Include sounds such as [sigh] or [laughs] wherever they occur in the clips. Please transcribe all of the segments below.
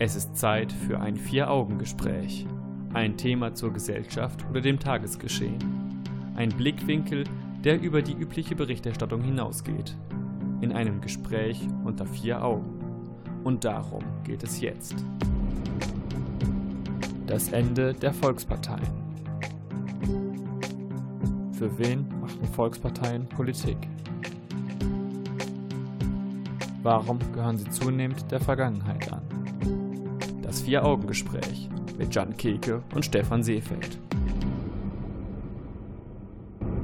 Es ist Zeit für ein Vier-Augen-Gespräch. Ein Thema zur Gesellschaft oder dem Tagesgeschehen. Ein Blickwinkel, der über die übliche Berichterstattung hinausgeht. In einem Gespräch unter vier Augen. Und darum geht es jetzt. Das Ende der Volksparteien. Für wen machen Volksparteien Politik? Warum gehören sie zunehmend der Vergangenheit Vier-Augen-Gespräch mit Jan Keke und Stefan Seefeld.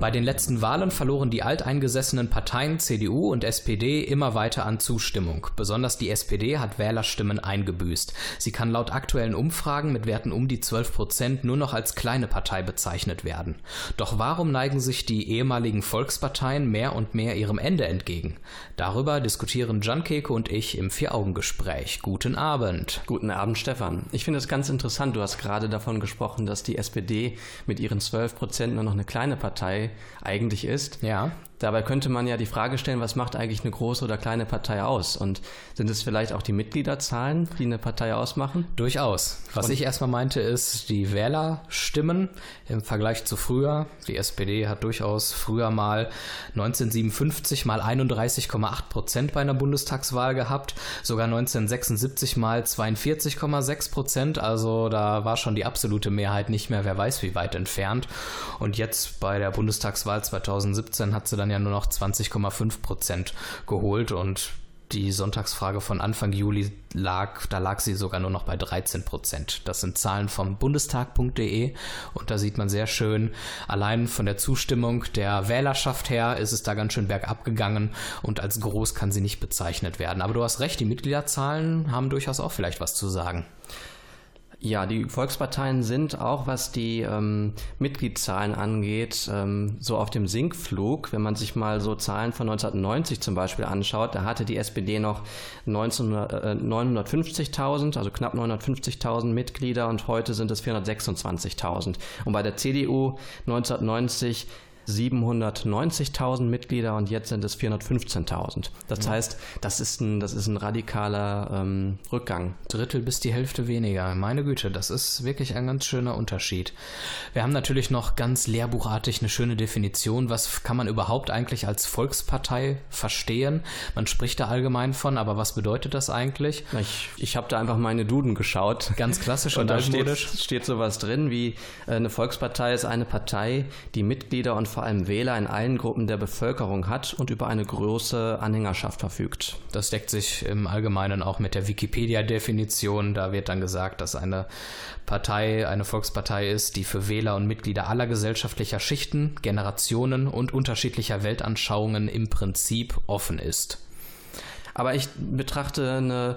Bei den letzten Wahlen verloren die alteingesessenen Parteien CDU und SPD immer weiter an Zustimmung. Besonders die SPD hat Wählerstimmen eingebüßt. Sie kann laut aktuellen Umfragen mit Werten um die 12 Prozent nur noch als kleine Partei bezeichnet werden. Doch warum neigen sich die ehemaligen Volksparteien mehr und mehr ihrem Ende entgegen? Darüber diskutieren Jan Keke und ich im Vier-Augen-Gespräch. Guten Abend. Guten Abend, Stefan. Ich finde es ganz interessant. Du hast gerade davon gesprochen, dass die SPD mit ihren 12 Prozent nur noch eine kleine Partei eigentlich ist. Ja. Dabei könnte man ja die Frage stellen, was macht eigentlich eine große oder kleine Partei aus? Und sind es vielleicht auch die Mitgliederzahlen, die eine Partei ausmachen? Durchaus. Was Und ich erstmal meinte, ist die Wählerstimmen im Vergleich zu früher. Die SPD hat durchaus früher mal 1957 mal 31,8 Prozent bei einer Bundestagswahl gehabt, sogar 1976 mal 42,6 Prozent. Also da war schon die absolute Mehrheit nicht mehr, wer weiß wie weit entfernt. Und jetzt bei der Bundestagswahl 2017 hat sie dann ja nur noch 20,5 Prozent geholt und die Sonntagsfrage von Anfang Juli lag, da lag sie sogar nur noch bei 13 Prozent. Das sind Zahlen vom Bundestag.de und da sieht man sehr schön, allein von der Zustimmung der Wählerschaft her ist es da ganz schön bergab gegangen und als groß kann sie nicht bezeichnet werden. Aber du hast recht, die Mitgliederzahlen haben durchaus auch vielleicht was zu sagen. Ja, die Volksparteien sind auch, was die ähm, Mitgliedszahlen angeht, ähm, so auf dem Sinkflug. Wenn man sich mal so Zahlen von 1990 zum Beispiel anschaut, da hatte die SPD noch 19, äh, 950.000, also knapp 950.000 Mitglieder und heute sind es 426.000. Und bei der CDU 1990 790.000 Mitglieder und jetzt sind es 415.000. Das ja. heißt, das ist ein, das ist ein radikaler ähm, Rückgang. Drittel bis die Hälfte weniger. Meine Güte, das ist wirklich ein ganz schöner Unterschied. Wir haben natürlich noch ganz lehrbuchartig eine schöne Definition. Was kann man überhaupt eigentlich als Volkspartei verstehen? Man spricht da allgemein von, aber was bedeutet das eigentlich? Ich, ich habe da einfach meine Duden geschaut. Ganz klassisch [laughs] und, und da steht, steht sowas drin wie äh, eine Volkspartei ist eine Partei, die Mitglieder und vor allem Wähler in allen Gruppen der Bevölkerung hat und über eine große Anhängerschaft verfügt. Das deckt sich im Allgemeinen auch mit der Wikipedia-Definition. Da wird dann gesagt, dass eine Partei eine Volkspartei ist, die für Wähler und Mitglieder aller gesellschaftlicher Schichten, Generationen und unterschiedlicher Weltanschauungen im Prinzip offen ist. Aber ich betrachte eine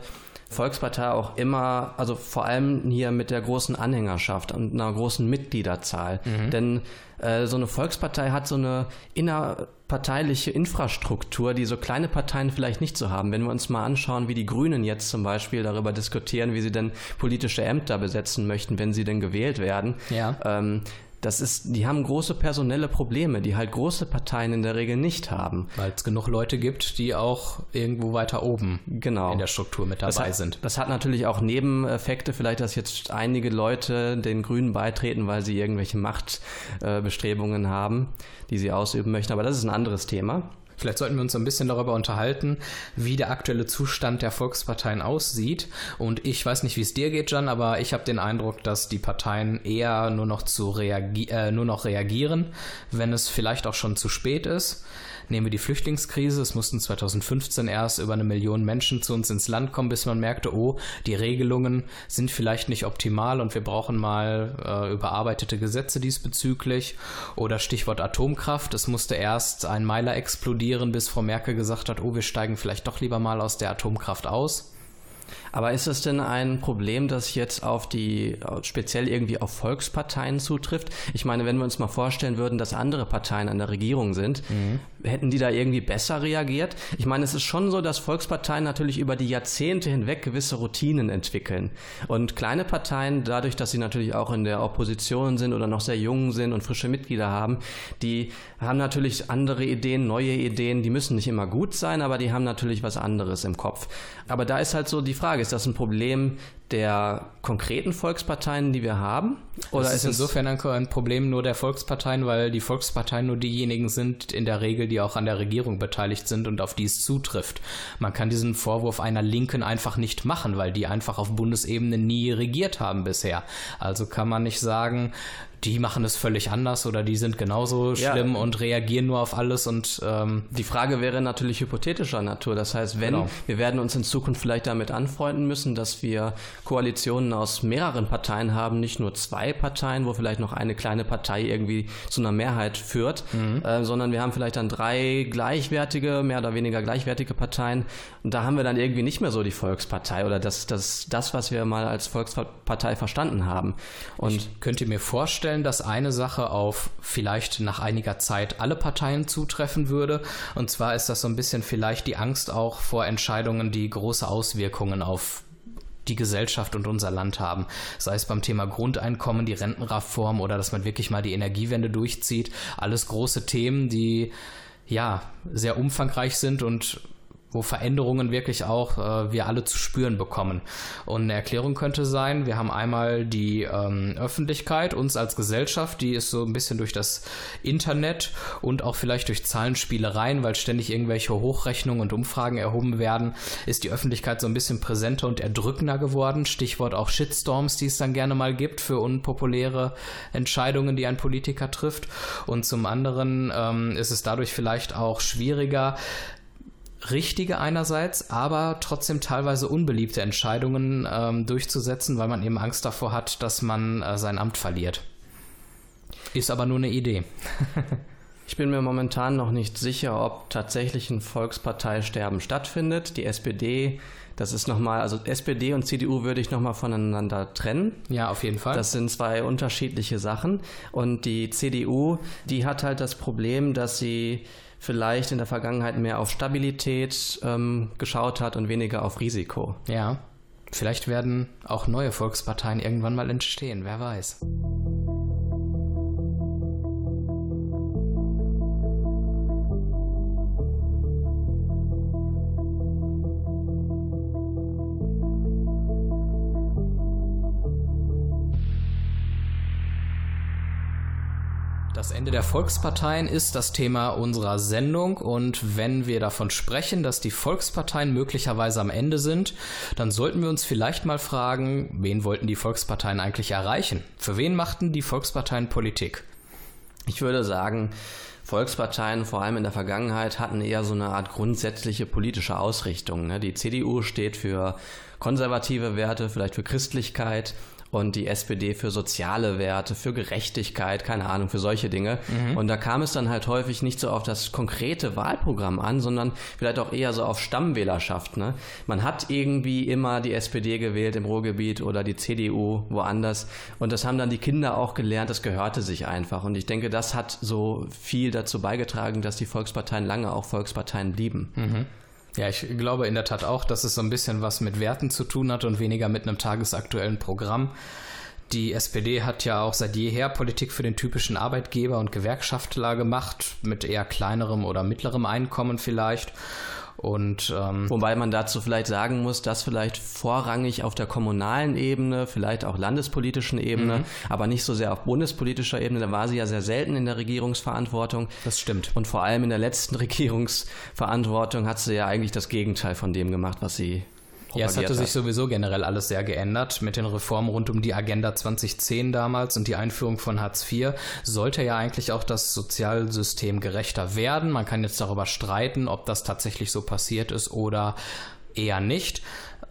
Volkspartei auch immer, also vor allem hier mit der großen Anhängerschaft und einer großen Mitgliederzahl. Mhm. Denn äh, so eine Volkspartei hat so eine innerparteiliche Infrastruktur, die so kleine Parteien vielleicht nicht so haben. Wenn wir uns mal anschauen, wie die Grünen jetzt zum Beispiel darüber diskutieren, wie sie denn politische Ämter besetzen möchten, wenn sie denn gewählt werden, ja. ähm, das ist, die haben große personelle Probleme, die halt große Parteien in der Regel nicht haben. Weil es genug Leute gibt, die auch irgendwo weiter oben genau. in der Struktur mit dabei das hat, sind. Das hat natürlich auch Nebeneffekte, vielleicht, dass jetzt einige Leute den Grünen beitreten, weil sie irgendwelche Machtbestrebungen äh, haben, die sie ausüben möchten. Aber das ist ein anderes Thema. Vielleicht sollten wir uns ein bisschen darüber unterhalten, wie der aktuelle Zustand der Volksparteien aussieht. Und ich weiß nicht, wie es dir geht, Jan, aber ich habe den Eindruck, dass die Parteien eher nur noch, zu reagi äh, nur noch reagieren, wenn es vielleicht auch schon zu spät ist. Nehmen wir die Flüchtlingskrise. Es mussten 2015 erst über eine Million Menschen zu uns ins Land kommen, bis man merkte, oh, die Regelungen sind vielleicht nicht optimal und wir brauchen mal äh, überarbeitete Gesetze diesbezüglich. Oder Stichwort Atomkraft. Es musste erst ein Meiler explodieren, bis Frau Merkel gesagt hat, oh, wir steigen vielleicht doch lieber mal aus der Atomkraft aus. Aber ist das denn ein Problem, das jetzt auf die, speziell irgendwie auf Volksparteien zutrifft? Ich meine, wenn wir uns mal vorstellen würden, dass andere Parteien an der Regierung sind, mhm. hätten die da irgendwie besser reagiert? Ich meine, es ist schon so, dass Volksparteien natürlich über die Jahrzehnte hinweg gewisse Routinen entwickeln. Und kleine Parteien, dadurch, dass sie natürlich auch in der Opposition sind oder noch sehr jung sind und frische Mitglieder haben, die haben natürlich andere Ideen, neue Ideen, die müssen nicht immer gut sein, aber die haben natürlich was anderes im Kopf. Aber da ist halt so die Frage, ist das ein Problem der konkreten Volksparteien, die wir haben? Oder das ist, ist insofern ein Problem nur der Volksparteien, weil die Volksparteien nur diejenigen sind in der Regel, die auch an der Regierung beteiligt sind und auf die es zutrifft. Man kann diesen Vorwurf einer Linken einfach nicht machen, weil die einfach auf Bundesebene nie regiert haben bisher. Also kann man nicht sagen, die machen es völlig anders oder die sind genauso schlimm ja. und reagieren nur auf alles und ähm die Frage wäre natürlich hypothetischer Natur. Das heißt, wenn genau. wir werden uns in Zukunft vielleicht damit anfreunden müssen, dass wir Koalitionen aus mehreren Parteien haben, nicht nur zwei Parteien, wo vielleicht noch eine kleine Partei irgendwie zu einer Mehrheit führt, mhm. äh, sondern wir haben vielleicht dann drei gleichwertige, mehr oder weniger gleichwertige Parteien. Und da haben wir dann irgendwie nicht mehr so die Volkspartei oder das, das, das was wir mal als Volkspartei verstanden haben. Und ich könnte mir vorstellen, vorstellen, dass eine Sache auf vielleicht nach einiger Zeit alle Parteien zutreffen würde. Und zwar ist das so ein bisschen vielleicht die Angst auch vor Entscheidungen, die große Auswirkungen auf die Gesellschaft und unser Land haben. Sei es beim Thema Grundeinkommen, die Rentenreform oder dass man wirklich mal die Energiewende durchzieht. Alles große Themen, die ja sehr umfangreich sind und wo Veränderungen wirklich auch äh, wir alle zu spüren bekommen. Und eine Erklärung könnte sein, wir haben einmal die ähm, Öffentlichkeit, uns als Gesellschaft, die ist so ein bisschen durch das Internet und auch vielleicht durch Zahlenspielereien, weil ständig irgendwelche Hochrechnungen und Umfragen erhoben werden, ist die Öffentlichkeit so ein bisschen präsenter und erdrückender geworden. Stichwort auch Shitstorms, die es dann gerne mal gibt für unpopuläre Entscheidungen, die ein Politiker trifft. Und zum anderen ähm, ist es dadurch vielleicht auch schwieriger, richtige einerseits, aber trotzdem teilweise unbeliebte Entscheidungen ähm, durchzusetzen, weil man eben Angst davor hat, dass man äh, sein Amt verliert. Ist aber nur eine Idee. [laughs] ich bin mir momentan noch nicht sicher, ob tatsächlich ein Volksparteisterben stattfindet. Die SPD, das ist nochmal, also SPD und CDU würde ich nochmal voneinander trennen. Ja, auf jeden Fall. Das sind zwei unterschiedliche Sachen. Und die CDU, die hat halt das Problem, dass sie vielleicht in der Vergangenheit mehr auf Stabilität ähm, geschaut hat und weniger auf Risiko. Ja, vielleicht werden auch neue Volksparteien irgendwann mal entstehen, wer weiß. Das Ende der Volksparteien ist das Thema unserer Sendung und wenn wir davon sprechen, dass die Volksparteien möglicherweise am Ende sind, dann sollten wir uns vielleicht mal fragen, wen wollten die Volksparteien eigentlich erreichen? Für wen machten die Volksparteien Politik? Ich würde sagen, Volksparteien, vor allem in der Vergangenheit, hatten eher so eine Art grundsätzliche politische Ausrichtung. Ne? Die CDU steht für konservative Werte, vielleicht für Christlichkeit und die SPD für soziale Werte, für Gerechtigkeit, keine Ahnung, für solche Dinge. Mhm. Und da kam es dann halt häufig nicht so auf das konkrete Wahlprogramm an, sondern vielleicht auch eher so auf Stammwählerschaft. Ne? Man hat irgendwie immer die SPD gewählt im Ruhrgebiet oder die CDU woanders. Und das haben dann die Kinder auch gelernt, das gehörte sich einfach. Und ich denke, das hat so viel dazu beigetragen, dass die Volksparteien lange auch Volksparteien blieben. Mhm. Ja, ich glaube in der Tat auch, dass es so ein bisschen was mit Werten zu tun hat und weniger mit einem tagesaktuellen Programm. Die SPD hat ja auch seit jeher Politik für den typischen Arbeitgeber und Gewerkschaftler gemacht, mit eher kleinerem oder mittlerem Einkommen vielleicht. Und ähm, wobei man dazu vielleicht sagen muss, dass vielleicht vorrangig auf der kommunalen Ebene, vielleicht auch landespolitischen Ebene, mhm. aber nicht so sehr auf bundespolitischer Ebene, da war sie ja sehr selten in der Regierungsverantwortung. Das stimmt. Und vor allem in der letzten [laughs] Regierungsverantwortung hat sie ja eigentlich das Gegenteil von dem gemacht, was sie ja, es hatte hat. sich sowieso generell alles sehr geändert. Mit den Reformen rund um die Agenda 2010 damals und die Einführung von Hartz IV sollte ja eigentlich auch das Sozialsystem gerechter werden. Man kann jetzt darüber streiten, ob das tatsächlich so passiert ist oder eher nicht.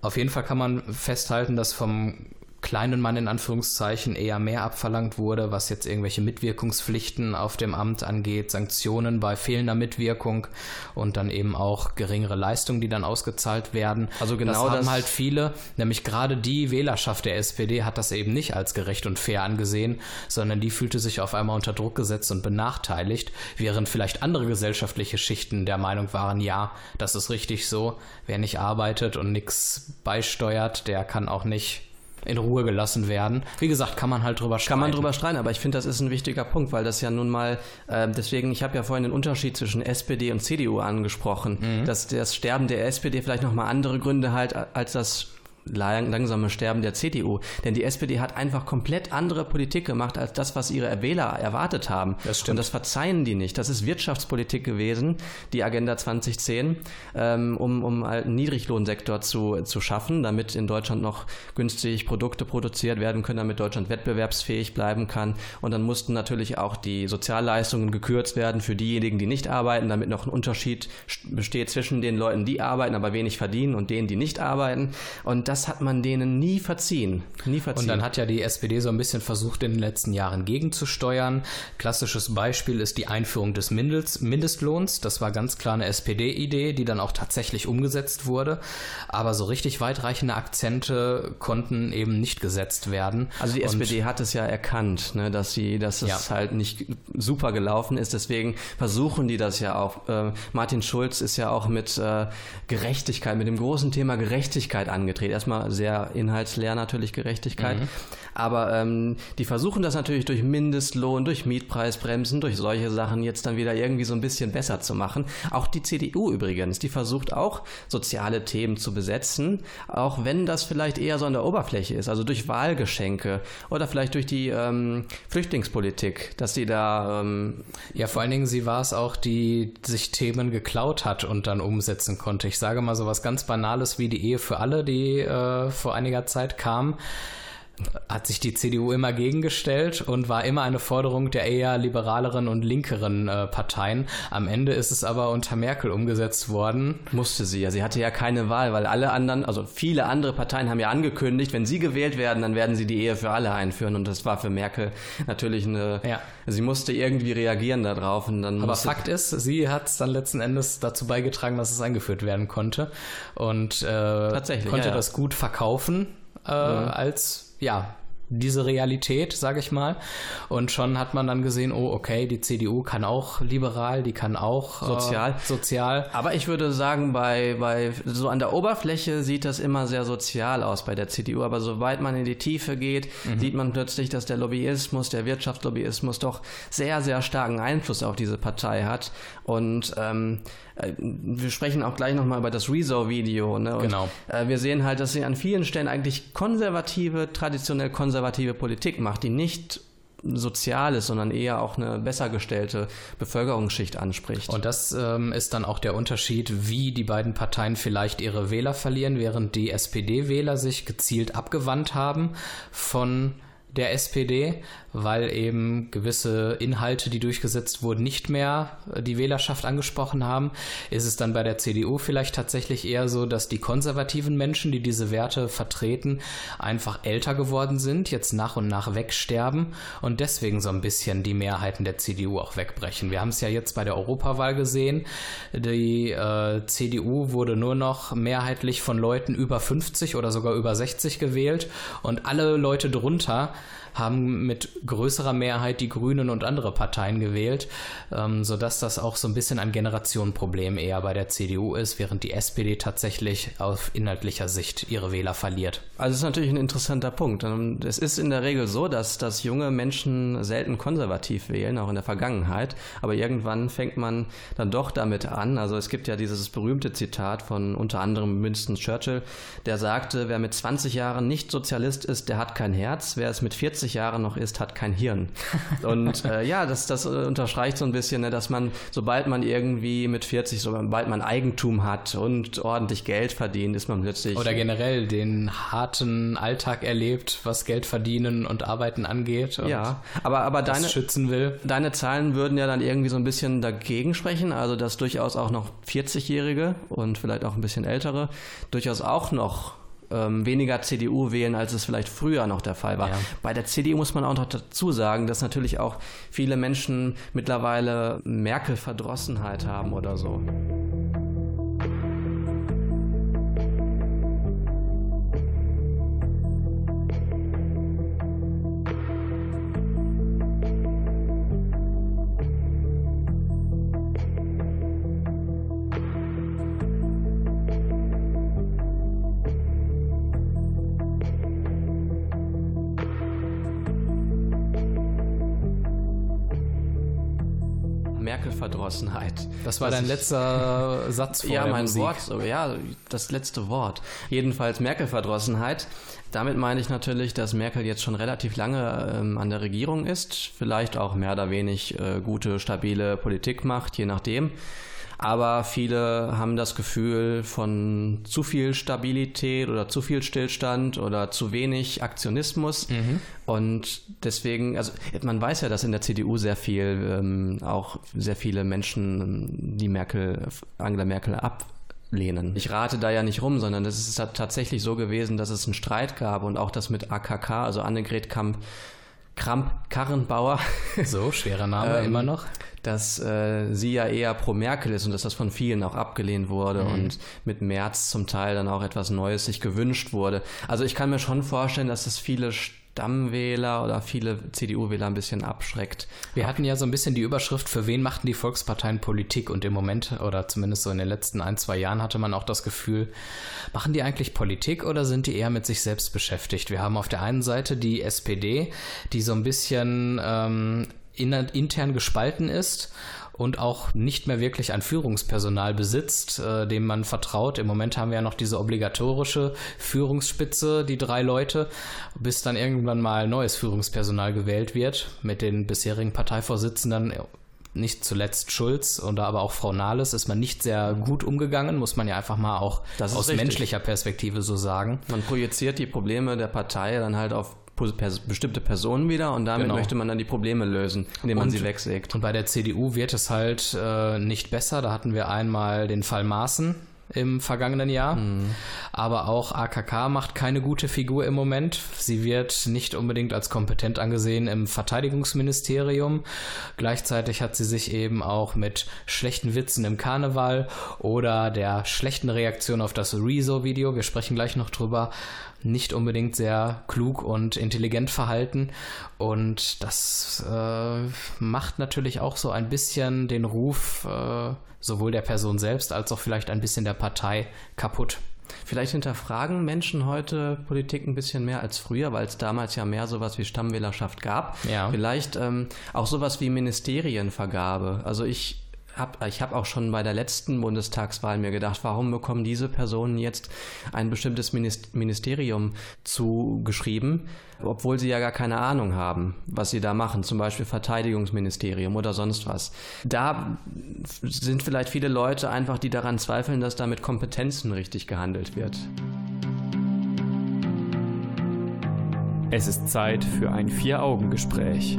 Auf jeden Fall kann man festhalten, dass vom kleinen Mann in Anführungszeichen eher mehr abverlangt wurde, was jetzt irgendwelche Mitwirkungspflichten auf dem Amt angeht, Sanktionen bei fehlender Mitwirkung und dann eben auch geringere Leistungen, die dann ausgezahlt werden. Also genau das haben das halt viele, nämlich gerade die Wählerschaft der SPD hat das eben nicht als gerecht und fair angesehen, sondern die fühlte sich auf einmal unter Druck gesetzt und benachteiligt, während vielleicht andere gesellschaftliche Schichten der Meinung waren, ja, das ist richtig so, wer nicht arbeitet und nichts beisteuert, der kann auch nicht in Ruhe gelassen werden. Wie gesagt, kann man halt drüber streiten. Kann man drüber streiten, aber ich finde, das ist ein wichtiger Punkt, weil das ja nun mal, äh, deswegen, ich habe ja vorhin den Unterschied zwischen SPD und CDU angesprochen, mhm. dass das Sterben der SPD vielleicht nochmal andere Gründe halt als das langsame Sterben der CDU. Denn die SPD hat einfach komplett andere Politik gemacht als das, was ihre Wähler erwartet haben. Das stimmt. Und das verzeihen die nicht. Das ist Wirtschaftspolitik gewesen, die Agenda 2010, ähm, um, um einen Niedriglohnsektor zu, zu schaffen, damit in Deutschland noch günstig Produkte produziert werden können, damit Deutschland wettbewerbsfähig bleiben kann. Und dann mussten natürlich auch die Sozialleistungen gekürzt werden für diejenigen, die nicht arbeiten, damit noch ein Unterschied besteht zwischen den Leuten, die arbeiten, aber wenig verdienen und denen, die nicht arbeiten. Und das hat man denen nie verziehen. Nie verziehen. Und dann hat ja die SPD so ein bisschen versucht, in den letzten Jahren gegenzusteuern. Klassisches Beispiel ist die Einführung des Mindestlohns. Das war ganz klar eine SPD-Idee, die dann auch tatsächlich umgesetzt wurde. Aber so richtig weitreichende Akzente konnten eben nicht gesetzt werden. Also die und SPD hat es ja erkannt, ne, dass sie, dass es ja. halt nicht super gelaufen ist. Deswegen versuchen die das ja auch. Äh, Martin Schulz ist ja auch mit äh, Gerechtigkeit, mit dem großen Thema Gerechtigkeit angetreten. Erstmal sehr inhaltsleer natürlich Gerechtigkeit. Mhm. Aber ähm, die versuchen das natürlich durch Mindestlohn, durch Mietpreisbremsen, durch solche Sachen jetzt dann wieder irgendwie so ein bisschen besser zu machen. Auch die CDU übrigens, die versucht auch soziale Themen zu besetzen, auch wenn das vielleicht eher so an der Oberfläche ist, also durch Wahlgeschenke oder vielleicht durch die ähm, Flüchtlingspolitik, dass sie da. Ähm ja, vor allen Dingen, sie war es auch, die sich Themen geklaut hat und dann umsetzen konnte. Ich sage mal so was ganz Banales wie die Ehe für alle, die äh, vor einiger Zeit kam hat sich die CDU immer gegengestellt und war immer eine Forderung der eher liberaleren und linkeren äh, Parteien. Am Ende ist es aber unter Merkel umgesetzt worden. Musste sie ja. Sie hatte ja keine Wahl, weil alle anderen, also viele andere Parteien haben ja angekündigt, wenn sie gewählt werden, dann werden sie die Ehe für alle einführen. Und das war für Merkel natürlich eine. Ja. Sie musste irgendwie reagieren darauf. Und dann aber Fakt ist, sie hat es dann letzten Endes dazu beigetragen, dass es eingeführt werden konnte. Und äh, Tatsächlich, konnte ja, ja. das gut verkaufen äh, mhm. als ja, diese Realität, sage ich mal. Und schon hat man dann gesehen, oh, okay, die CDU kann auch liberal, die kann auch äh, sozial. Äh, sozial. Aber ich würde sagen, bei, bei so an der Oberfläche sieht das immer sehr sozial aus bei der CDU. Aber sobald man in die Tiefe geht, mhm. sieht man plötzlich, dass der Lobbyismus, der Wirtschaftslobbyismus doch sehr, sehr starken Einfluss auf diese Partei hat. Und ähm, äh, wir sprechen auch gleich nochmal über das Rezo-Video. Ne? genau. Äh, wir sehen halt, dass sie an vielen Stellen eigentlich konservative, traditionell konservative Politik macht, die nicht Soziales, sondern eher auch eine besser gestellte Bevölkerungsschicht anspricht. Und das ähm, ist dann auch der Unterschied, wie die beiden Parteien vielleicht ihre Wähler verlieren, während die SPD-Wähler sich gezielt abgewandt haben von der SPD, weil eben gewisse Inhalte, die durchgesetzt wurden, nicht mehr die Wählerschaft angesprochen haben. Ist es dann bei der CDU vielleicht tatsächlich eher so, dass die konservativen Menschen, die diese Werte vertreten, einfach älter geworden sind, jetzt nach und nach wegsterben und deswegen so ein bisschen die Mehrheiten der CDU auch wegbrechen? Wir haben es ja jetzt bei der Europawahl gesehen. Die äh, CDU wurde nur noch mehrheitlich von Leuten über 50 oder sogar über 60 gewählt und alle Leute drunter haben mit größerer Mehrheit die Grünen und andere Parteien gewählt, ähm, sodass das auch so ein bisschen ein Generationenproblem eher bei der CDU ist, während die SPD tatsächlich auf inhaltlicher Sicht ihre Wähler verliert. Also das ist natürlich ein interessanter Punkt. Ähm, es ist in der Regel so, dass, dass junge Menschen selten konservativ wählen, auch in der Vergangenheit, aber irgendwann fängt man dann doch damit an. Also es gibt ja dieses berühmte Zitat von unter anderem Winston Churchill, der sagte, wer mit 20 Jahren nicht Sozialist ist, der hat kein Herz, wer es mit 40 40 Jahre noch ist, hat kein Hirn. [laughs] Und äh, ja, das, das unterstreicht so ein bisschen, ne, dass man, sobald man irgendwie mit 40, sobald man Eigentum hat und ordentlich Geld verdient, ist man plötzlich. Oder generell den harten Alltag erlebt, was Geld verdienen und arbeiten angeht. Und ja, aber, aber deine, schützen will. deine Zahlen würden ja dann irgendwie so ein bisschen dagegen sprechen, also dass durchaus auch noch 40-Jährige und vielleicht auch ein bisschen ältere durchaus auch noch ähm, weniger CDU wählen, als es vielleicht früher noch der Fall war. Ja. Bei der CDU muss man auch noch dazu sagen, dass natürlich auch viele Menschen mittlerweile Merkel-Verdrossenheit haben oder so. Merkel-Verdrossenheit. Das war das dein letzter [laughs] Satz vor Ja, mein Musik. Wort, ja, das letzte Wort. Jedenfalls Merkel-Verdrossenheit. Damit meine ich natürlich, dass Merkel jetzt schon relativ lange ähm, an der Regierung ist, vielleicht auch mehr oder wenig äh, gute, stabile Politik macht, je nachdem. Aber viele haben das Gefühl von zu viel Stabilität oder zu viel Stillstand oder zu wenig Aktionismus. Mhm. Und deswegen, also man weiß ja, dass in der CDU sehr viel, ähm, auch sehr viele Menschen die Merkel, Angela Merkel ab lehnen. Ich rate da ja nicht rum, sondern es ist tatsächlich so gewesen, dass es einen Streit gab und auch das mit AKK, also Annegret Kamp Kramp-Karrenbauer. [laughs] So, schwerer Name ähm, immer noch. Dass äh, sie ja eher pro Merkel ist und dass das von vielen auch abgelehnt wurde mhm. und mit März zum Teil dann auch etwas Neues sich gewünscht wurde. Also ich kann mir schon vorstellen, dass es viele Stammwähler oder viele CDU-Wähler ein bisschen abschreckt. Wir hatten ja so ein bisschen die Überschrift, für wen machten die Volksparteien Politik? Und im Moment, oder zumindest so in den letzten ein, zwei Jahren, hatte man auch das Gefühl, machen die eigentlich Politik oder sind die eher mit sich selbst beschäftigt? Wir haben auf der einen Seite die SPD, die so ein bisschen ähm, intern gespalten ist und auch nicht mehr wirklich ein Führungspersonal besitzt, äh, dem man vertraut. Im Moment haben wir ja noch diese obligatorische Führungsspitze, die drei Leute, bis dann irgendwann mal neues Führungspersonal gewählt wird mit den bisherigen Parteivorsitzenden nicht zuletzt Schulz und aber auch Frau Nahles ist man nicht sehr gut umgegangen, muss man ja einfach mal auch aus richtig. menschlicher Perspektive so sagen. Man projiziert die Probleme der Partei dann halt auf bestimmte Personen wieder und damit genau. möchte man dann die Probleme lösen, indem man und, sie wegsägt. Und bei der CDU wird es halt äh, nicht besser. Da hatten wir einmal den Fall Maaßen, im vergangenen Jahr. Mhm. Aber auch AKK macht keine gute Figur im Moment. Sie wird nicht unbedingt als kompetent angesehen im Verteidigungsministerium. Gleichzeitig hat sie sich eben auch mit schlechten Witzen im Karneval oder der schlechten Reaktion auf das Rezo-Video, wir sprechen gleich noch drüber, nicht unbedingt sehr klug und intelligent verhalten. Und das äh, macht natürlich auch so ein bisschen den Ruf äh, sowohl der Person selbst als auch vielleicht ein bisschen der Partei kaputt. Vielleicht hinterfragen Menschen heute Politik ein bisschen mehr als früher, weil es damals ja mehr sowas wie Stammwählerschaft gab. Ja. Vielleicht ähm, auch sowas wie Ministerienvergabe. Also ich hab, ich habe auch schon bei der letzten Bundestagswahl mir gedacht, warum bekommen diese Personen jetzt ein bestimmtes Ministerium zugeschrieben, obwohl sie ja gar keine Ahnung haben, was sie da machen, zum Beispiel Verteidigungsministerium oder sonst was. Da sind vielleicht viele Leute einfach, die daran zweifeln, dass da mit Kompetenzen richtig gehandelt wird. Es ist Zeit für ein Vier-Augen-Gespräch.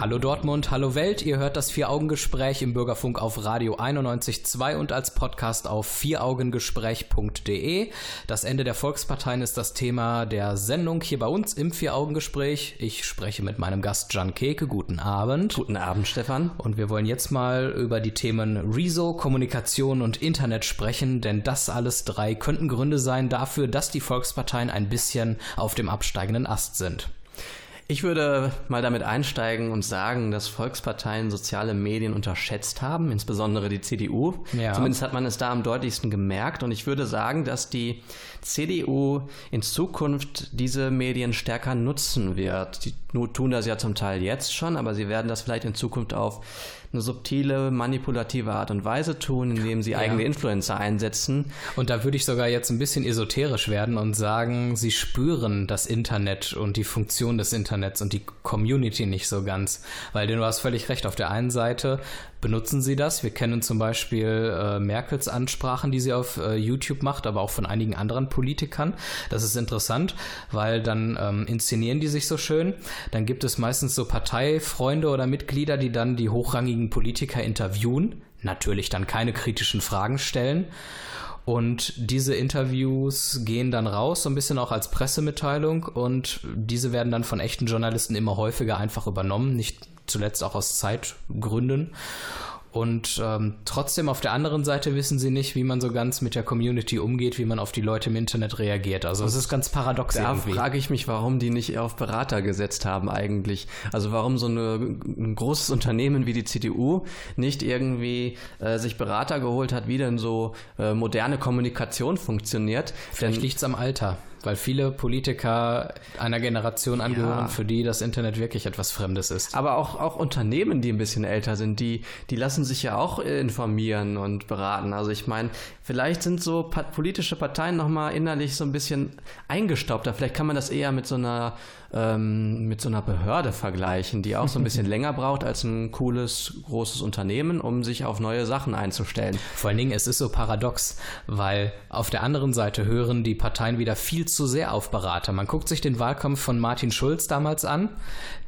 Hallo Dortmund, hallo Welt. Ihr hört das Vier-Augen-Gespräch im Bürgerfunk auf Radio 91.2 und als Podcast auf vieraugengespräch.de. Das Ende der Volksparteien ist das Thema der Sendung hier bei uns im Vier-Augen-Gespräch. Ich spreche mit meinem Gast Jan Keke. Guten Abend. Guten Abend, Stefan. Und wir wollen jetzt mal über die Themen Rezo, Kommunikation und Internet sprechen, denn das alles drei könnten Gründe sein dafür, dass die Volksparteien ein bisschen auf dem absteigenden Ast sind. Ich würde mal damit einsteigen und sagen, dass Volksparteien soziale Medien unterschätzt haben, insbesondere die CDU. Ja. Zumindest hat man es da am deutlichsten gemerkt. Und ich würde sagen, dass die CDU in Zukunft diese Medien stärker nutzen wird. Die tun das ja zum Teil jetzt schon, aber sie werden das vielleicht in Zukunft auf eine subtile, manipulative Art und Weise tun, indem sie ja. eigene Influencer einsetzen. Und da würde ich sogar jetzt ein bisschen esoterisch werden und sagen, sie spüren das Internet und die Funktion des Internets und die Community nicht so ganz. Weil du hast völlig recht. Auf der einen Seite benutzen sie das. Wir kennen zum Beispiel äh, Merkels Ansprachen, die sie auf äh, YouTube macht, aber auch von einigen anderen Politikern. Das ist interessant, weil dann ähm, inszenieren die sich so schön. Dann gibt es meistens so Parteifreunde oder Mitglieder, die dann die hochrangigen Politiker interviewen. Natürlich dann keine kritischen Fragen stellen. Und diese Interviews gehen dann raus, so ein bisschen auch als Pressemitteilung. Und diese werden dann von echten Journalisten immer häufiger einfach übernommen. Nicht zuletzt auch aus Zeitgründen. Und ähm, trotzdem auf der anderen Seite wissen sie nicht, wie man so ganz mit der Community umgeht, wie man auf die Leute im Internet reagiert. Also es ist ganz paradox da irgendwie. frage ich mich, warum die nicht auf Berater gesetzt haben eigentlich. Also warum so eine, ein großes Unternehmen wie die CDU nicht irgendwie äh, sich Berater geholt hat, wie denn so äh, moderne Kommunikation funktioniert. Vielleicht liegt es am Alter weil viele Politiker einer Generation angehören, Ja. für die das Internet wirklich etwas Fremdes ist. Aber auch, auch Unternehmen, die ein bisschen älter sind, die, die lassen sich ja auch informieren und beraten. Also ich meine, vielleicht sind so politische Parteien nochmal innerlich so ein bisschen eingestaubter. Vielleicht kann man das eher mit so einer ähm, mit so einer Behörde vergleichen, die auch so ein bisschen [laughs] länger braucht als ein cooles, großes Unternehmen, um sich auf neue Sachen einzustellen. Vor allen Dingen, es ist so paradox, weil auf der anderen Seite hören die Parteien wieder viel zu sehr auf Berater. Man guckt sich den Wahlkampf von Martin Schulz damals an,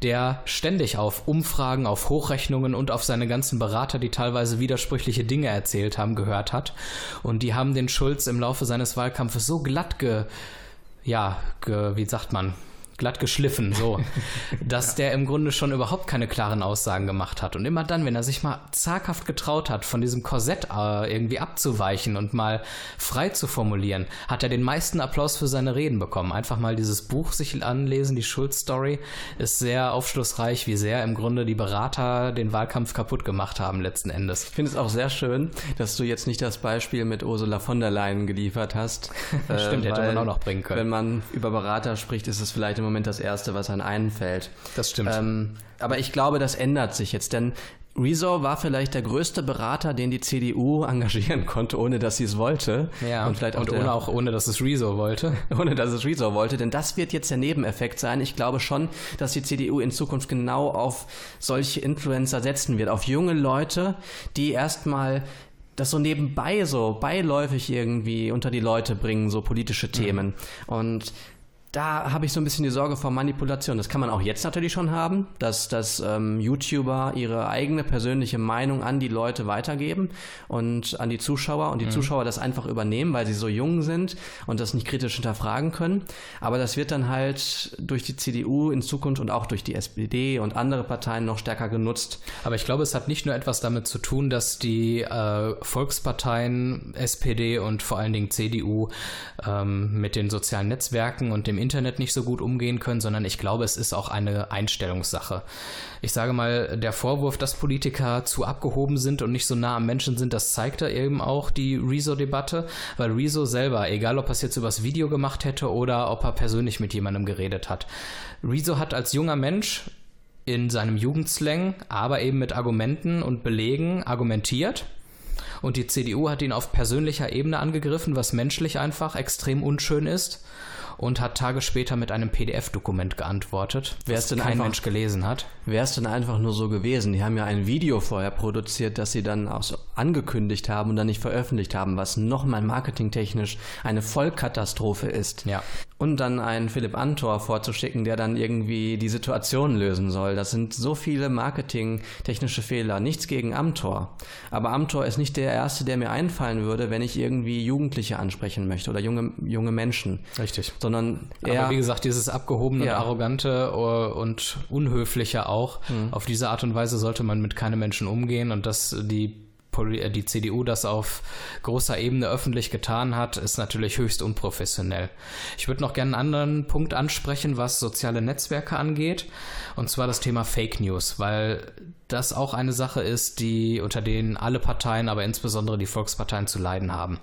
der ständig auf Umfragen, auf Hochrechnungen und auf seine ganzen Berater, die teilweise widersprüchliche Dinge erzählt haben, gehört hat. Und die haben den Schulz im Laufe seines Wahlkampfes so glatt ge, ja, ge, wie sagt man, glatt geschliffen, so, [laughs] dass der im Grunde schon überhaupt keine klaren Aussagen gemacht hat. Und immer dann, wenn er sich mal zaghaft getraut hat, von diesem Korsett äh, irgendwie abzuweichen und mal frei zu formulieren, hat er den meisten Applaus für seine Reden bekommen. Einfach mal dieses Buch sich anlesen, die Schulz-Story, ist sehr aufschlussreich, wie sehr im Grunde die Berater den Wahlkampf kaputt gemacht haben letzten Endes. Ich finde es auch sehr schön, dass du jetzt nicht das Beispiel mit Ursula von der Leyen geliefert hast. [laughs] Äh, Stimmt, hätte weil man auch noch bringen können. Wenn man über Berater spricht, ist es vielleicht im Moment das Erste, was einem einfällt. Das stimmt. Ähm, aber ich glaube, das ändert sich jetzt, denn Rezo war vielleicht der größte Berater, den die CDU [laughs] engagieren konnte, ohne dass sie es wollte. ja, und vielleicht auch, und der, ohne, auch ohne, dass es Rezo wollte. [laughs] ohne dass es Rezo wollte, denn das wird jetzt der Nebeneffekt sein. Ich glaube schon, dass die CDU in Zukunft genau auf solche Influencer setzen wird, auf junge Leute, die erstmal das so nebenbei so beiläufig irgendwie unter die Leute bringen, so politische Themen. Und da habe ich so ein bisschen die Sorge vor Manipulation. Das kann man auch jetzt natürlich schon haben, dass, dass ähm, YouTuber ihre eigene persönliche Meinung an die Leute weitergeben und an die Zuschauer und die Zuschauer das einfach übernehmen, weil sie so jung sind und das nicht kritisch hinterfragen können. Aber das wird dann halt durch die CDU in Zukunft und auch durch die SPD und andere Parteien noch stärker genutzt. Aber ich glaube, es hat nicht nur etwas damit zu tun, dass die äh, Volksparteien, SPD und vor allen Dingen CDU ähm, mit den sozialen Netzwerken und dem Internet nicht so gut umgehen können, sondern ich glaube, es ist auch eine Einstellungssache. Ich sage mal, der Vorwurf, dass Politiker zu abgehoben sind und nicht so nah am Menschen sind, das zeigt da eben auch die Rezo-Debatte, weil Rezo selber, egal ob er es jetzt übers Video gemacht hätte oder ob er persönlich mit jemandem geredet hat, Rezo hat als junger Mensch in seinem Jugendslang, aber eben mit Argumenten und Belegen argumentiert. Und die CDU hat ihn auf persönlicher Ebene angegriffen, was menschlich einfach extrem unschön ist. Und hat Tage später mit einem PDF-Dokument geantwortet, Wer ist denn kein einfach- Mensch gelesen hat. Wäre es denn einfach nur so gewesen? Die haben ja ein Video vorher produziert, das sie dann auch so angekündigt haben und dann nicht veröffentlicht haben, was nochmal marketingtechnisch eine Vollkatastrophe ist. Ja. Und dann einen Philipp Antor vorzuschicken, der dann irgendwie die Situation lösen soll. Das sind so viele marketingtechnische Fehler. Nichts gegen Amtor. Aber Amtor ist nicht der erste, der mir einfallen würde, wenn ich irgendwie Jugendliche ansprechen möchte oder junge, junge Menschen. Richtig. Sondern Aber eher wie gesagt, dieses abgehobene Ja. und arrogante äh, und unhöfliche auch, auf diese Art und Weise sollte man mit keinem Menschen umgehen und dass die die CDU das auf großer Ebene öffentlich getan hat, ist natürlich höchst unprofessionell. Ich würde noch gerne einen anderen Punkt ansprechen, was soziale Netzwerke angeht, und zwar das Thema Fake News, weil das auch eine Sache ist, die unter denen alle Parteien, aber insbesondere die Volksparteien zu leiden haben.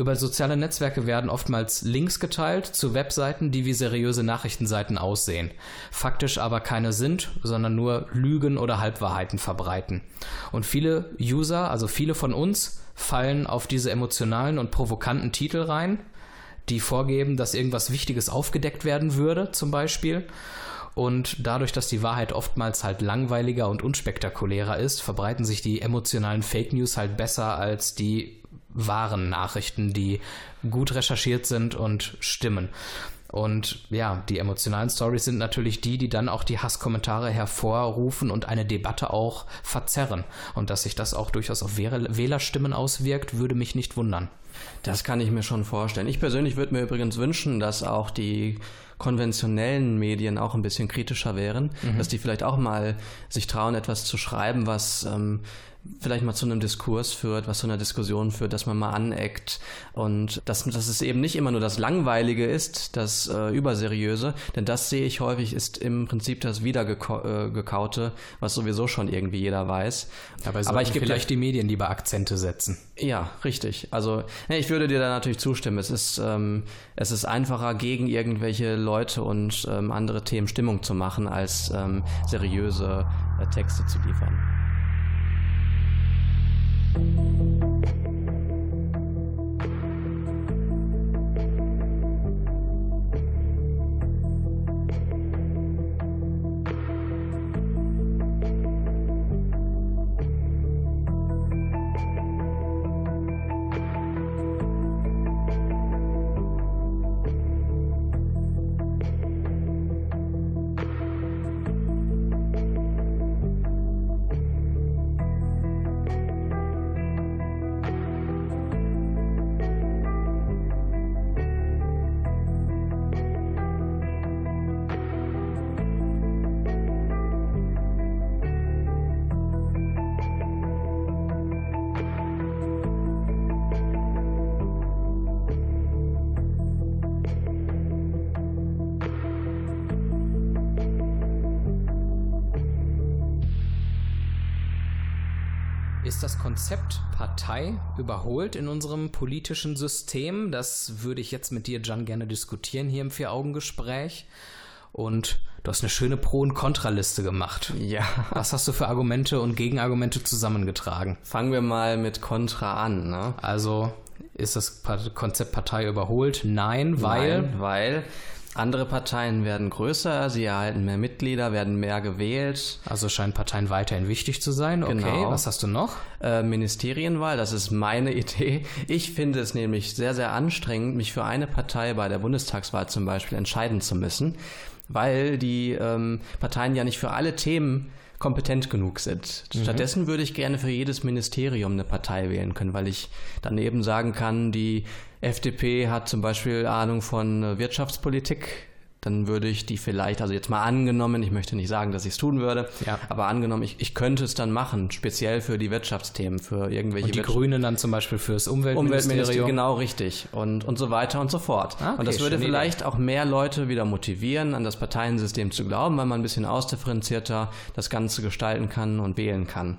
Über soziale Netzwerke werden oftmals Links geteilt zu Webseiten, die wie seriöse Nachrichtenseiten aussehen, faktisch aber keine sind, sondern nur Lügen oder Halbwahrheiten verbreiten. Und viele User, also viele von uns, fallen auf diese emotionalen und provokanten Titel rein, die vorgeben, dass irgendwas Wichtiges aufgedeckt werden würde, zum Beispiel. Und dadurch, dass die Wahrheit oftmals halt langweiliger und unspektakulärer ist, verbreiten sich die emotionalen Fake News halt besser als die wahren Nachrichten, die gut recherchiert sind und stimmen. Und ja, die emotionalen Stories sind natürlich die, die dann auch die Hasskommentare hervorrufen und eine Debatte auch verzerren. Und dass sich das auch durchaus auf Wähler- Wählerstimmen auswirkt, würde mich nicht wundern. Das kann ich mir schon vorstellen. Ich persönlich würde mir übrigens wünschen, dass auch die konventionellen Medien auch ein bisschen kritischer wären, mhm. dass die vielleicht auch mal sich trauen, etwas zu schreiben, was ähm, vielleicht mal zu einem Diskurs führt, was zu einer Diskussion führt, dass man mal aneckt und dass, dass es eben nicht immer nur das Langweilige ist, das äh, Überseriöse, denn das sehe ich häufig, ist im Prinzip das Wiedergekaute, äh, was sowieso schon irgendwie jeder weiß. Aber, Aber ich vielleicht die Medien lieber Akzente setzen. Ja, richtig. Also ne, ich würde dir da natürlich zustimmen. Es ist, ähm, es ist einfacher, gegen irgendwelche Leute und ähm, andere Themen Stimmung zu machen, als ähm, seriöse äh, Texte zu liefern. Ist Konzept Partei überholt in unserem politischen System? Das würde ich jetzt mit dir, Jan, gerne diskutieren hier im Vier-Augen-Gespräch. Und du hast eine schöne Pro- und Kontraliste gemacht. Ja. Was hast du für Argumente und Gegenargumente zusammengetragen? Fangen wir mal mit Kontra an. Ne? Also ist das Konzept Partei überholt? Nein, weil. Nein, weil andere Parteien werden größer, sie erhalten mehr Mitglieder, werden mehr gewählt. Also scheinen Parteien weiterhin wichtig zu sein. Okay, genau. was hast du noch? Äh, Ministerienwahl, das ist meine [laughs] Idee. Ich finde es nämlich sehr, sehr anstrengend, mich für eine Partei bei der Bundestagswahl zum Beispiel entscheiden zu müssen, weil die ähm, Parteien ja nicht für alle Themen kompetent genug sind. Mhm. Stattdessen würde ich gerne für jedes Ministerium eine Partei wählen können, weil ich dann eben sagen kann, die FDP hat zum Beispiel Ahnung von äh, Wirtschaftspolitik, dann würde ich die vielleicht, also jetzt mal angenommen, ich möchte nicht sagen, dass ich es tun würde, ja. aber angenommen, ich, ich könnte es dann machen, speziell für die Wirtschaftsthemen, für irgendwelche. Und die Grünen dann zum Beispiel fürs Umweltministerium. Umweltministerium. Genau, richtig. Und, und so weiter und so fort. Ah, okay, und das würde vielleicht Idee. auch mehr Leute wieder motivieren, an das Parteiensystem zu glauben, weil man ein bisschen ausdifferenzierter das Ganze gestalten kann und wählen kann.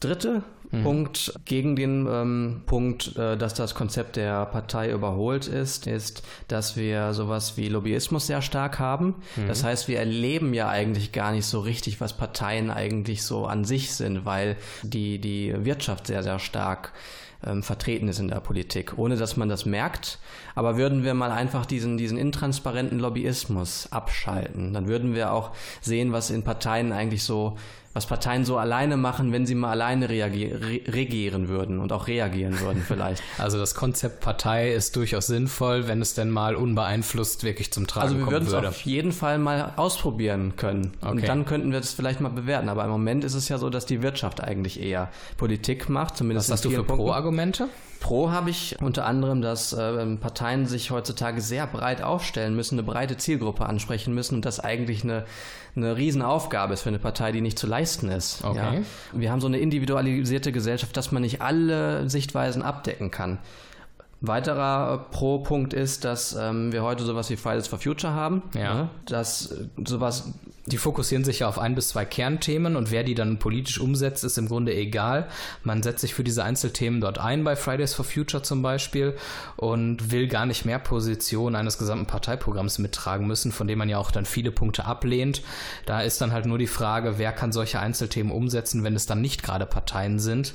Dritte mhm. Punkt gegen den ähm, Punkt, äh, dass das Konzept der Partei überholt ist, ist, dass wir sowas wie Lobbyismus sehr stark haben. Mhm. Das heißt, wir erleben ja eigentlich gar nicht so richtig, was Parteien eigentlich so an sich sind, weil die, die Wirtschaft sehr, sehr stark ähm, vertreten ist in der Politik, ohne dass man das merkt. Aber würden wir mal einfach diesen, diesen intransparenten Lobbyismus abschalten, dann würden wir auch sehen, was in Parteien eigentlich so was Parteien so alleine machen, wenn sie mal alleine regieren würden und auch reagieren würden vielleicht. [laughs] Also das Konzept Partei ist durchaus sinnvoll, wenn es denn mal unbeeinflusst wirklich zum Tragen kommen würde. Also wir würden es auf jeden Fall mal ausprobieren können okay. und dann könnten wir das vielleicht mal bewerten. Aber im Moment ist es ja so, dass die Wirtschaft eigentlich eher Politik macht, zumindest. Was hast du für Pro-Argumente? Pro habe ich unter anderem, dass äh, Parteien sich heutzutage sehr breit aufstellen müssen, eine breite Zielgruppe ansprechen müssen und das eigentlich eine, eine Riesenaufgabe ist für eine Partei, die nicht zu leisten ist. Okay. Ja? Wir haben so eine individualisierte Gesellschaft, dass man nicht alle Sichtweisen abdecken kann. Weiterer Pro-Punkt ist, dass ähm, wir heute sowas wie Fridays for Future haben. Ja. Ne? Dass sowas. Die fokussieren sich ja auf ein bis zwei Kernthemen und wer die dann politisch umsetzt, ist im Grunde egal. Man setzt sich für diese Einzelthemen dort ein, bei Fridays for Future zum Beispiel, und will gar nicht mehr Position eines gesamten Parteiprogramms mittragen müssen, von dem man ja auch dann viele Punkte ablehnt. Da ist dann halt nur die Frage, wer kann solche Einzelthemen umsetzen, wenn es dann nicht gerade Parteien sind.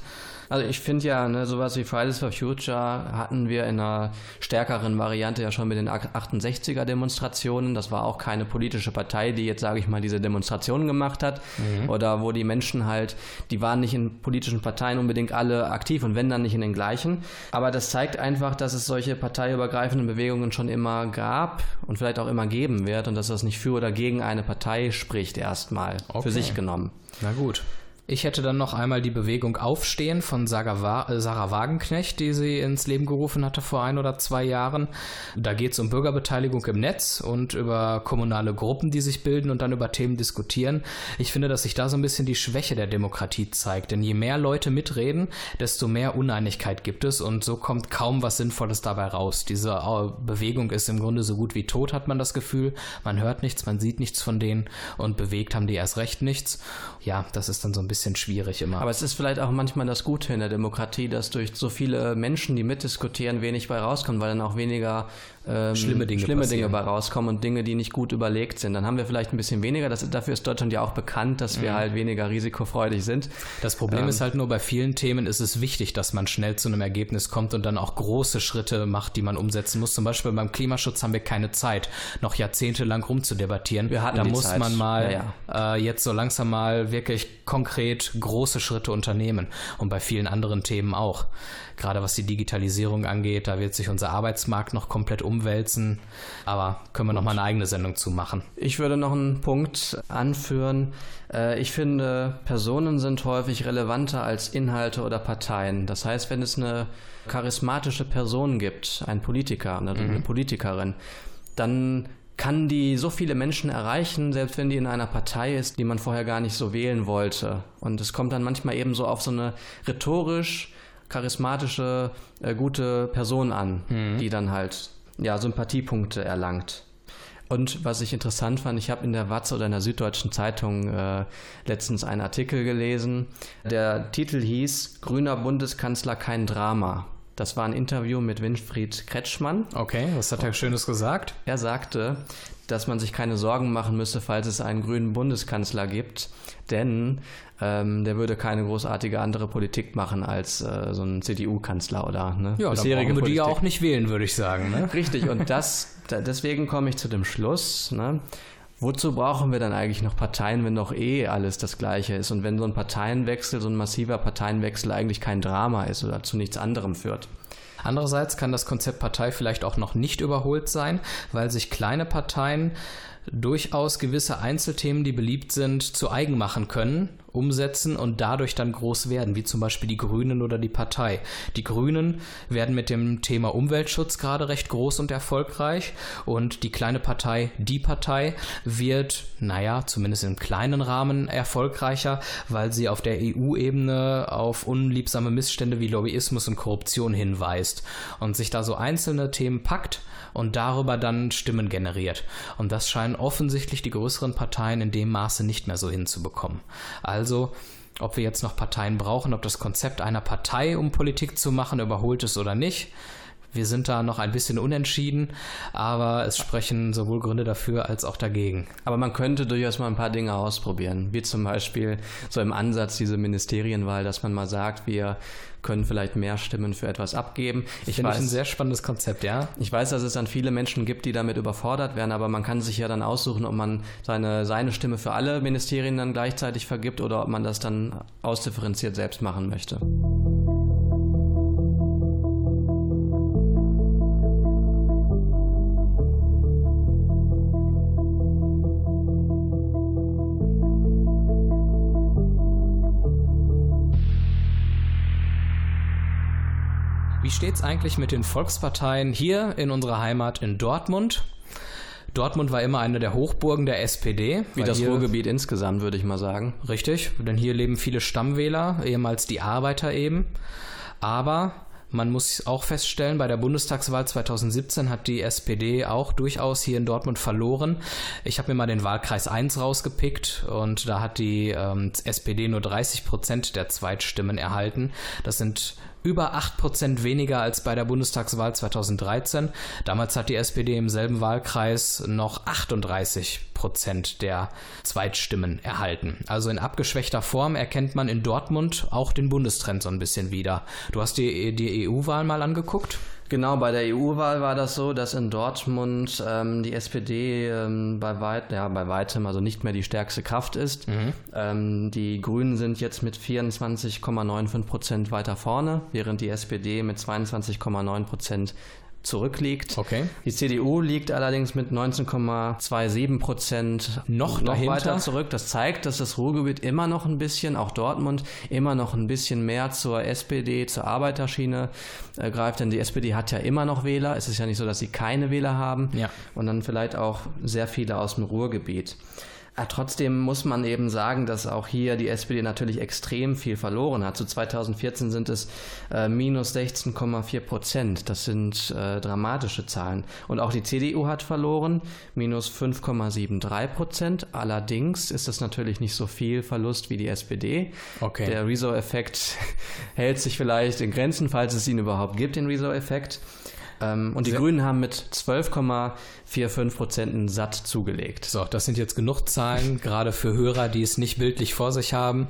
Also ich finde ja, ne, sowas wie Fridays for Future hatten wir in einer stärkeren Variante ja schon mit den 68er Demonstrationen. Das war auch keine politische Partei, die jetzt, sage ich mal, diese Demonstrationen gemacht hat. Mhm. Oder wo die Menschen halt, die waren nicht in politischen Parteien unbedingt alle aktiv und wenn dann nicht in den gleichen. Aber das zeigt einfach, dass es solche parteiübergreifenden Bewegungen schon immer gab und vielleicht auch immer geben wird und dass das nicht für oder gegen eine Partei spricht erstmal, okay. für sich genommen. Na gut. Ich hätte dann noch einmal die Bewegung Aufstehen von Sarah Wagenknecht, die sie ins Leben gerufen hatte vor ein oder zwei Jahren. Da geht es um Bürgerbeteiligung im Netz und über kommunale Gruppen, die sich bilden und dann über Themen diskutieren. Ich finde, dass sich da so ein bisschen die Schwäche der Demokratie zeigt. Denn je mehr Leute mitreden, desto mehr Uneinigkeit gibt es und so kommt kaum was Sinnvolles dabei raus. Diese äh, Bewegung ist im Grunde so gut wie tot, hat man das Gefühl. Man hört nichts, man sieht nichts von denen und bewegt haben die erst recht nichts. Ja, das ist dann so ein bisschen bisschen schwierig immer. Aber es ist vielleicht auch manchmal das Gute in der Demokratie, dass durch so viele Menschen, die mitdiskutieren, wenig bei rauskommt, weil dann auch weniger ähm, schlimme, Dinge, schlimme Dinge bei rauskommen und Dinge, die nicht gut überlegt sind. Dann haben wir vielleicht ein bisschen weniger. Das, dafür ist Deutschland ja auch bekannt, dass wir mhm. halt weniger risikofreudig sind. Das Problem ähm, ist halt nur, bei vielen Themen ist es wichtig, dass man schnell zu einem Ergebnis kommt und dann auch große Schritte macht, die man umsetzen muss. Zum Beispiel beim Klimaschutz haben wir keine Zeit, noch jahrzehntelang rumzudebattieren. Wir hatten da muss Zeit. man mal ja. Äh, jetzt so langsam mal wirklich konkret große Schritte unternehmen und bei vielen anderen Themen auch. Gerade was die Digitalisierung angeht, da wird sich unser Arbeitsmarkt noch komplett umwälzen. Aber können wir noch mal eine eigene Sendung zu machen. Ich würde noch einen Punkt anführen. Äh, ich finde, Personen sind häufig relevanter als Inhalte oder Parteien. Das heißt, wenn es eine charismatische Person gibt, ein Politiker oder eine mhm. Politikerin, dann kann die so viele Menschen erreichen, selbst wenn die in einer Partei ist, die man vorher gar nicht so wählen wollte. Und es kommt dann manchmal eben so auf so eine rhetorisch charismatische, äh, gute Person an, mhm. die dann halt ja Sympathiepunkte erlangt. Und was ich interessant fand, ich habe in der Watz oder in der Süddeutschen Zeitung äh, letztens einen Artikel gelesen. Der Titel hieß Grüner Bundeskanzler kein Drama. Das war ein Interview mit Winfried Kretschmann. Okay, was hat er Schönes gesagt? Er sagte, dass man sich keine Sorgen machen müsse, falls es einen grünen Bundeskanzler gibt, denn ähm, der würde keine großartige andere Politik machen als äh, so ein CDU-Kanzler oder ne? Ja, bisherige wir die ja auch nicht wählen, würde ich sagen. Ne? Richtig, und das, da, deswegen komme ich zu dem Schluss, ne? Wozu brauchen wir dann eigentlich noch Parteien, wenn doch eh alles das Gleiche ist und wenn so ein Parteienwechsel, so ein massiver Parteienwechsel eigentlich kein Drama ist oder zu nichts anderem führt? Andererseits kann das Konzept Partei vielleicht auch noch nicht überholt sein, weil sich kleine Parteien durchaus gewisse Einzelthemen, die beliebt sind, zu eigen machen können, umsetzen und dadurch dann groß werden, wie zum Beispiel die Grünen oder die Partei. Die Grünen werden mit dem Thema Umweltschutz gerade recht groß und erfolgreich und die kleine Partei, die Partei, wird, naja, zumindest im kleinen Rahmen erfolgreicher, weil sie auf der EU-Ebene auf unliebsame Missstände wie Lobbyismus und Korruption hinweist und sich da so einzelne Themen packt und darüber dann Stimmen generiert. Und das scheinen offensichtlich die größeren Parteien in dem Maße nicht mehr so hinzubekommen. Also ob wir jetzt noch Parteien brauchen, ob das Konzept einer Partei, um Politik zu machen, überholt ist oder nicht. Wir sind da noch ein bisschen unentschieden, aber es sprechen sowohl Gründe dafür als auch dagegen. Aber man könnte durchaus mal ein paar Dinge ausprobieren, wie zum Beispiel so im Ansatz diese Ministerienwahl, dass man mal sagt, wir können vielleicht mehr Stimmen für etwas abgeben. Ich Finde weiß, ich ein sehr spannendes Konzept, ja. Ich weiß, dass es dann viele Menschen gibt, die damit überfordert werden, aber man kann sich ja dann aussuchen, ob man seine, seine Stimme für alle Ministerien dann gleichzeitig vergibt oder ob man das dann ausdifferenziert selbst machen möchte. Wie steht's eigentlich mit den Volksparteien hier in unserer Heimat in Dortmund? Dortmund war immer eine der Hochburgen der SPD. Wie das Ruhrgebiet insgesamt, würde ich mal sagen. Richtig, denn hier leben viele Stammwähler, ehemals die Arbeiter eben. Aber man muss auch feststellen, bei der Bundestagswahl 2017 hat die SPD auch durchaus hier in Dortmund verloren. Ich habe mir mal den Wahlkreis 1 rausgepickt und da hat die ähm, SPD nur 30 Prozent der Zweitstimmen erhalten. Das sind über 8% weniger als bei der Bundestagswahl 2013. Damals hat die SPD im selben Wahlkreis noch 38% der Zweitstimmen erhalten. Also in abgeschwächter Form erkennt man in Dortmund auch den Bundestrend so ein bisschen wieder. Du hast die, die EU-Wahl mal angeguckt? Genau, bei der EU-Wahl war das so, dass in Dortmund ähm, die SPD ähm, bei, weit, ja, bei weitem also nicht mehr die stärkste Kraft ist. Mhm. Ähm, die Grünen sind jetzt mit 24,95 Prozent weiter vorne, während die SPD mit 22,9 Prozent zurückliegt. Okay. Die CDU liegt allerdings mit 19,27 Prozent noch, noch dahinter. weiter zurück. Das zeigt, dass das Ruhrgebiet immer noch ein bisschen, auch Dortmund, immer noch ein bisschen mehr zur SPD, zur Arbeiterschiene äh, greift. Denn die SPD hat ja immer noch Wähler. Es ist ja nicht so, dass sie keine Wähler haben. Ja. Und dann vielleicht auch sehr viele aus dem Ruhrgebiet. Aber trotzdem muss man eben sagen, dass auch hier die SPD natürlich extrem viel verloren hat. Zu 2014 sind es äh, minus 16,4 Prozent. Das sind äh, dramatische Zahlen. Und auch die CDU hat verloren, minus 5,73 Prozent. Allerdings ist das natürlich nicht so viel Verlust wie die SPD. Okay. Der Rezo-Effekt [laughs] hält sich vielleicht in Grenzen, falls es ihn überhaupt gibt, den Rezo-Effekt. Ähm, und die Sehr- Grünen haben mit 12,45 Prozent Satt zugelegt. So, das sind jetzt genug Zahlen, [laughs] gerade für Hörer, die es nicht bildlich vor sich haben.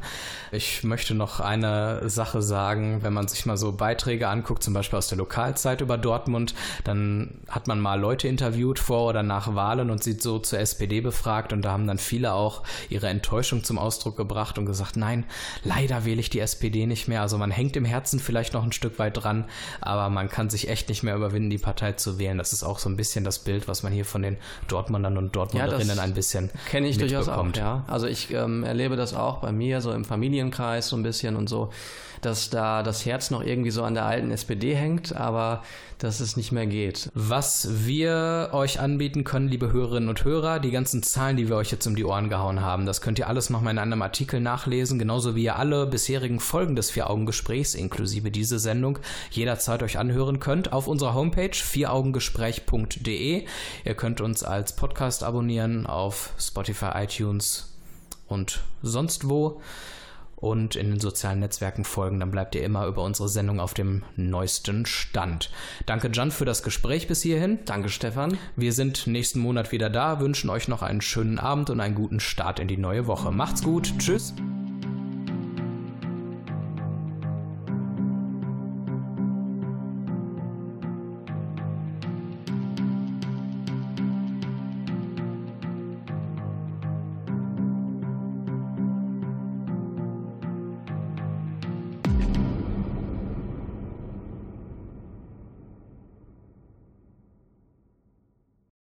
Ich möchte noch eine Sache sagen, wenn man sich mal so Beiträge anguckt, zum Beispiel aus der Lokalzeit über Dortmund, dann hat man mal Leute interviewt vor oder nach Wahlen und sie so zur SPD befragt und da haben dann viele auch ihre Enttäuschung zum Ausdruck gebracht und gesagt, nein, leider wähle ich die SPD nicht mehr. Also man hängt im Herzen vielleicht noch ein Stück weit dran, aber man kann sich echt nicht mehr überwinden, die Partei zu wählen. Das ist auch so ein bisschen das Bild, was man hier von den Dortmundern und Dortmunderinnen das ein bisschen Kenne ich durchaus auch, ja. Also ich ähm, erlebe das auch bei mir, so im Familienkreis so ein bisschen und so, dass da das Herz noch irgendwie so an der alten SPD hängt, aber dass es nicht mehr geht. Was wir euch anbieten können, liebe Hörerinnen und Hörer, die ganzen Zahlen, die wir euch jetzt um die Ohren gehauen haben, das könnt ihr alles nochmal in einem Artikel nachlesen, genauso wie ihr alle bisherigen Folgen des Vier-Augen-Gesprächs, inklusive diese Sendung, jederzeit euch anhören könnt auf unserer Homepage vieraugengespräch.de. Ihr könnt uns als Podcast abonnieren auf Spotify, iTunes und sonst wo und in den sozialen Netzwerken folgen, dann bleibt ihr immer über unsere Sendung auf dem neuesten Stand. Danke, Jan, für das Gespräch bis hierhin. Danke, Stefan. Wir sind nächsten Monat wieder da, wünschen euch noch einen schönen Abend und einen guten Start in die neue Woche. Macht's gut, tschüss.